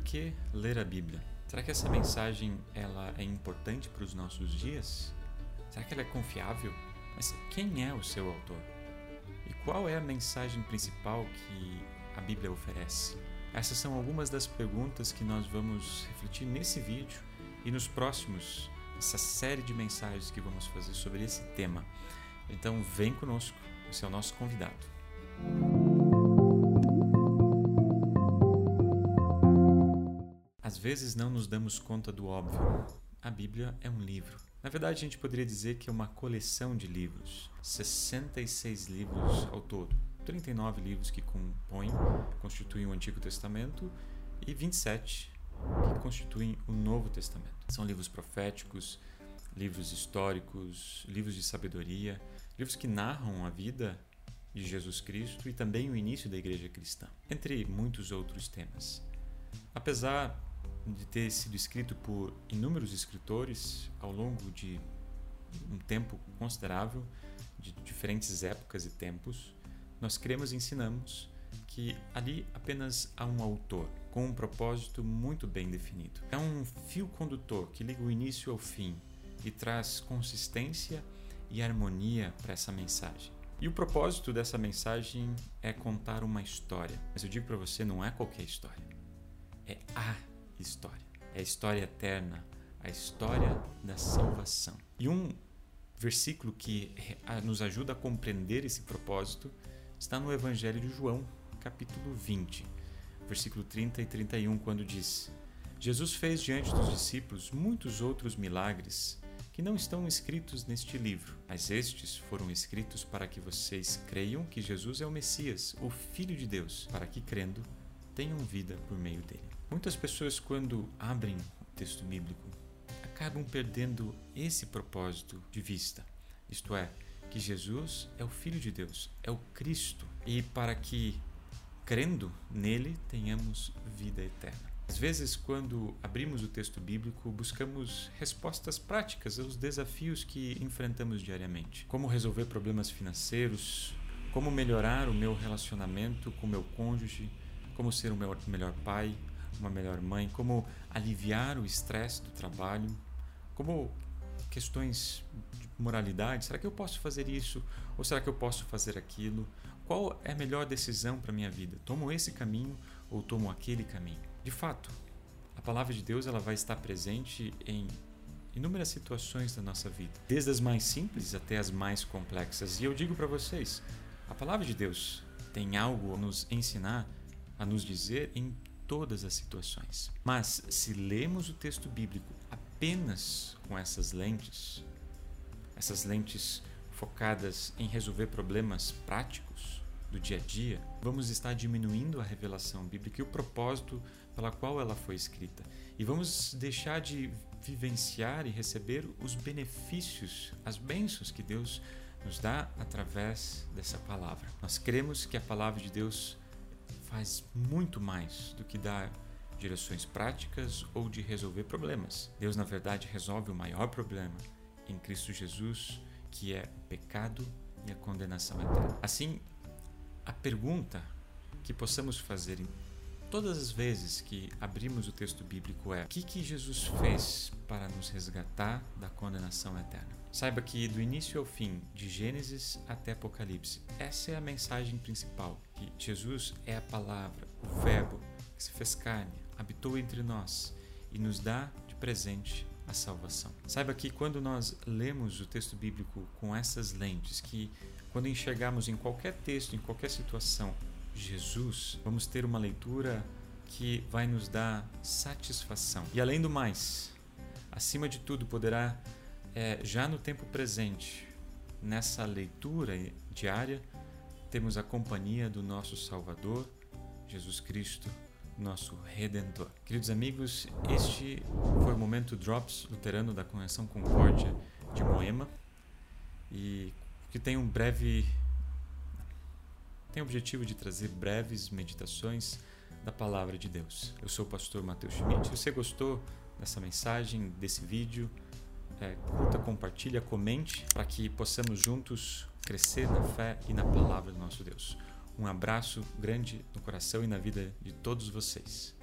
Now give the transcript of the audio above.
que ler a Bíblia? Será que essa mensagem ela é importante para os nossos dias? Será que ela é confiável? Mas quem é o seu autor? E qual é a mensagem principal que a Bíblia oferece? Essas são algumas das perguntas que nós vamos refletir nesse vídeo e nos próximos, essa série de mensagens que vamos fazer sobre esse tema. Então vem conosco, você é o nosso convidado. Às vezes não nos damos conta do óbvio. A Bíblia é um livro. Na verdade, a gente poderia dizer que é uma coleção de livros. 66 livros ao todo. 39 livros que compõem, constituem o Antigo Testamento e 27 que constituem o Novo Testamento. São livros proféticos, livros históricos, livros de sabedoria, livros que narram a vida de Jesus Cristo e também o início da igreja cristã, entre muitos outros temas. Apesar de ter sido escrito por inúmeros escritores ao longo de um tempo considerável, de diferentes épocas e tempos, nós cremos e ensinamos que ali apenas há um autor, com um propósito muito bem definido. É um fio condutor que liga o início ao fim e traz consistência e harmonia para essa mensagem. E o propósito dessa mensagem é contar uma história. Mas eu digo para você, não é qualquer história. É a história. É a história eterna, a história da salvação. E um versículo que nos ajuda a compreender esse propósito está no Evangelho de João, capítulo 20, versículo 30 e 31, quando diz: Jesus fez diante dos discípulos muitos outros milagres que não estão escritos neste livro, mas estes foram escritos para que vocês creiam que Jesus é o Messias, o Filho de Deus, para que crendo tenham vida por meio dele. Muitas pessoas, quando abrem o texto bíblico, acabam perdendo esse propósito de vista, isto é, que Jesus é o Filho de Deus, é o Cristo, e para que, crendo nele, tenhamos vida eterna. Às vezes, quando abrimos o texto bíblico, buscamos respostas práticas aos desafios que enfrentamos diariamente. Como resolver problemas financeiros, como melhorar o meu relacionamento com meu cônjuge, como ser um melhor pai, uma melhor mãe, como aliviar o estresse do trabalho, como questões de moralidade, será que eu posso fazer isso ou será que eu posso fazer aquilo? Qual é a melhor decisão para minha vida? Tomo esse caminho ou tomo aquele caminho? De fato, a palavra de Deus ela vai estar presente em inúmeras situações da nossa vida, desde as mais simples até as mais complexas. E eu digo para vocês, a palavra de Deus tem algo a nos ensinar, a nos dizer em todas as situações. Mas se lemos o texto bíblico apenas com essas lentes, essas lentes focadas em resolver problemas práticos do dia a dia, vamos estar diminuindo a revelação bíblica e o propósito pela qual ela foi escrita. E vamos deixar de vivenciar e receber os benefícios, as bênçãos que Deus nos dá através dessa palavra. Nós cremos que a palavra de Deus faz muito mais do que dar direções práticas ou de resolver problemas. Deus, na verdade, resolve o maior problema em Cristo Jesus, que é o pecado e a condenação eterna. Assim, a pergunta que possamos fazer todas as vezes que abrimos o texto bíblico é: o que, que Jesus fez para nos resgatar da condenação eterna? Saiba que do início ao fim, de Gênesis até Apocalipse, essa é a mensagem principal: que Jesus é a palavra, o Verbo que se fez carne, habitou entre nós e nos dá de presente a salvação. Saiba que quando nós lemos o texto bíblico com essas lentes, que quando enxergarmos em qualquer texto, em qualquer situação, Jesus, vamos ter uma leitura que vai nos dar satisfação. E além do mais, acima de tudo, poderá é, já no tempo presente, nessa leitura diária, temos a companhia do nosso Salvador, Jesus Cristo, nosso Redentor. Queridos amigos, este foi o momento Drops Luterano da Convenção Concórdia de Moema e que tem um breve tem o objetivo de trazer breves meditações da palavra de Deus. Eu sou o pastor Matheus Schmidt. Se você gostou dessa mensagem, desse vídeo, é, curta, compartilha, comente para que possamos juntos crescer na fé e na palavra do nosso Deus. Um abraço grande no coração e na vida de todos vocês.